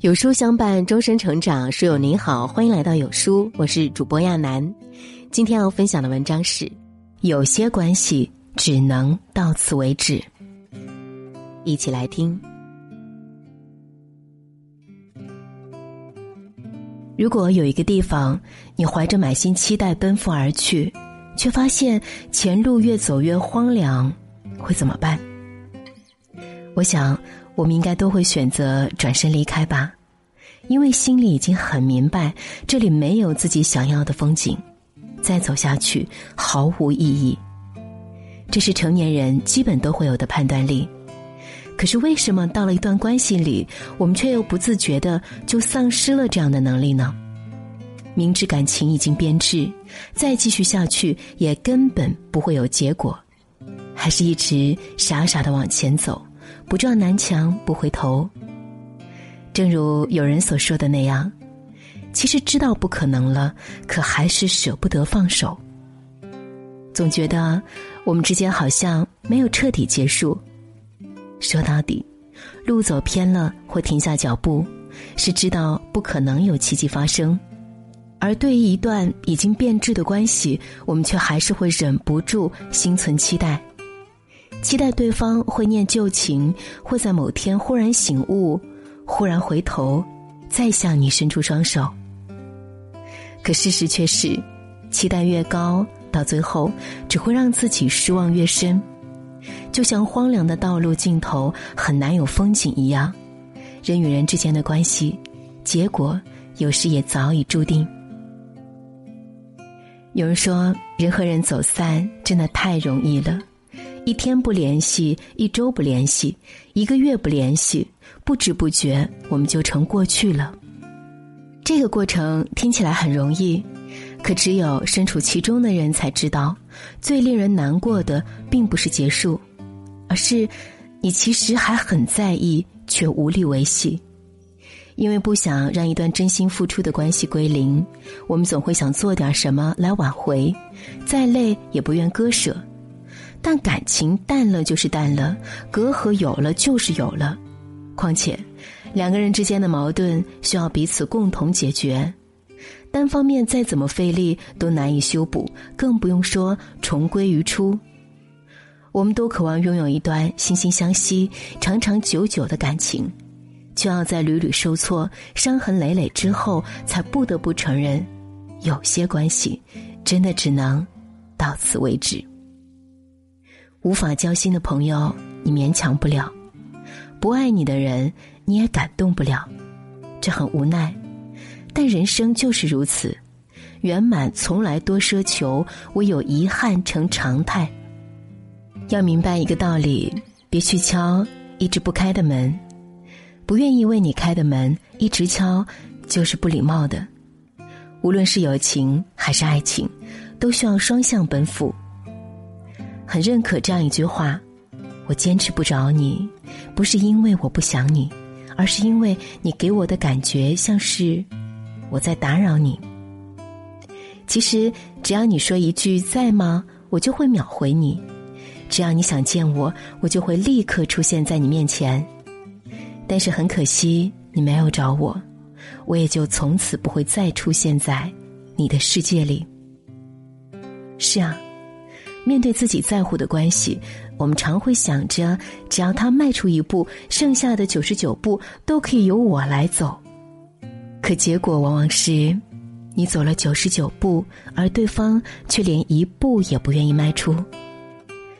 有书相伴，终身成长。书友您好，欢迎来到有书，我是主播亚楠。今天要分享的文章是：有些关系只能到此为止。一起来听。如果有一个地方，你怀着满心期待奔赴而去，却发现前路越走越荒凉，会怎么办？我想。我们应该都会选择转身离开吧，因为心里已经很明白，这里没有自己想要的风景，再走下去毫无意义。这是成年人基本都会有的判断力。可是为什么到了一段关系里，我们却又不自觉的就丧失了这样的能力呢？明知感情已经变质，再继续下去也根本不会有结果，还是一直傻傻的往前走。不撞南墙不回头。正如有人所说的那样，其实知道不可能了，可还是舍不得放手。总觉得我们之间好像没有彻底结束。说到底，路走偏了或停下脚步，是知道不可能有奇迹发生。而对于一段已经变质的关系，我们却还是会忍不住心存期待。期待对方会念旧情，会在某天忽然醒悟，忽然回头，再向你伸出双手。可事实却是，期待越高，到最后只会让自己失望越深。就像荒凉的道路尽头很难有风景一样，人与人之间的关系，结果有时也早已注定。有人说，人和人走散真的太容易了。一天不联系，一周不联系，一个月不联系，不知不觉我们就成过去了。这个过程听起来很容易，可只有身处其中的人才知道，最令人难过的并不是结束，而是你其实还很在意，却无力维系。因为不想让一段真心付出的关系归零，我们总会想做点什么来挽回，再累也不愿割舍。但感情淡了就是淡了，隔阂有了就是有了。况且，两个人之间的矛盾需要彼此共同解决，单方面再怎么费力都难以修补，更不用说重归于初。我们都渴望拥有一段惺惺相惜、长长久久的感情，却要在屡屡受挫、伤痕累累之后，才不得不承认，有些关系真的只能到此为止。无法交心的朋友，你勉强不了；不爱你的人，你也感动不了。这很无奈，但人生就是如此。圆满从来多奢求，唯有遗憾成常态。要明白一个道理：别去敲一直不开的门。不愿意为你开的门，一直敲，就是不礼貌的。无论是友情还是爱情，都需要双向奔赴。很认可这样一句话：“我坚持不找你，不是因为我不想你，而是因为你给我的感觉像是我在打扰你。”其实，只要你说一句“在吗”，我就会秒回你；只要你想见我，我就会立刻出现在你面前。但是很可惜，你没有找我，我也就从此不会再出现在你的世界里。是啊。面对自己在乎的关系，我们常会想着，只要他迈出一步，剩下的九十九步都可以由我来走。可结果往往是，你走了九十九步，而对方却连一步也不愿意迈出。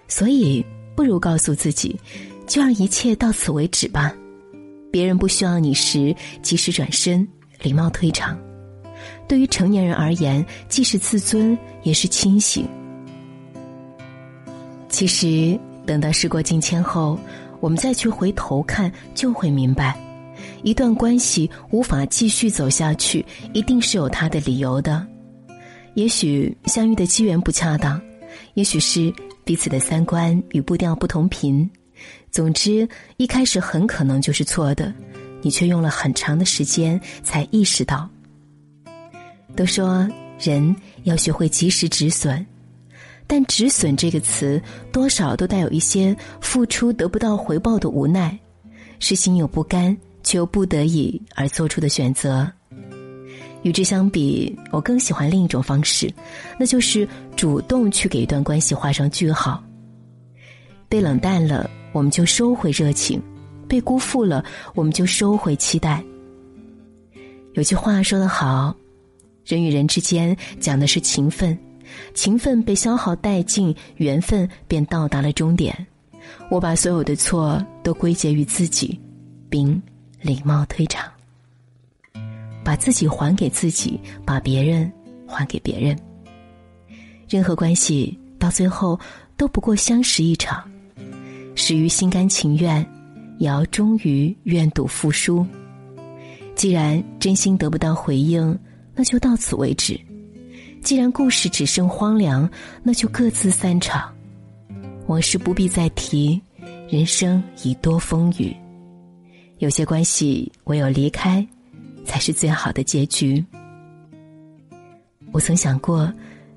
所以，不如告诉自己，就让一切到此为止吧。别人不需要你时，及时转身，礼貌退场。对于成年人而言，既是自尊，也是清醒。其实，等到事过境迁后，我们再去回头看，就会明白，一段关系无法继续走下去，一定是有它的理由的。也许相遇的机缘不恰当，也许是彼此的三观与步调不同频。总之，一开始很可能就是错的，你却用了很长的时间才意识到。都说人要学会及时止损。但止损这个词，多少都带有一些付出得不到回报的无奈，是心有不甘却又不得已而做出的选择。与之相比，我更喜欢另一种方式，那就是主动去给一段关系画上句号。被冷淡了，我们就收回热情；被辜负了，我们就收回期待。有句话说得好：“人与人之间讲的是情分，情分被消耗殆尽，缘分便到达了终点。”我把所有的错都归结于自己，并礼貌退场。把自己还给自己，把别人还给别人。任何关系到最后都不过相识一场，始于心甘情愿，也要终于愿赌服输。既然真心得不到回应，那就到此为止；既然故事只剩荒凉，那就各自散场。往事不必再提，人生已多风雨。有些关系唯有离开。才是最好的结局。我曾想过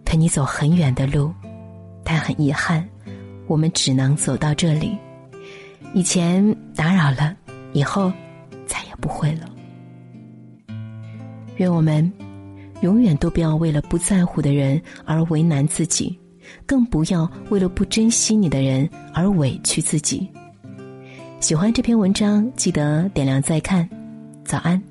陪你走很远的路，但很遗憾，我们只能走到这里。以前打扰了，以后再也不会了。愿我们永远都不要为了不在乎的人而为难自己，更不要为了不珍惜你的人而委屈自己。喜欢这篇文章，记得点亮再看。早安。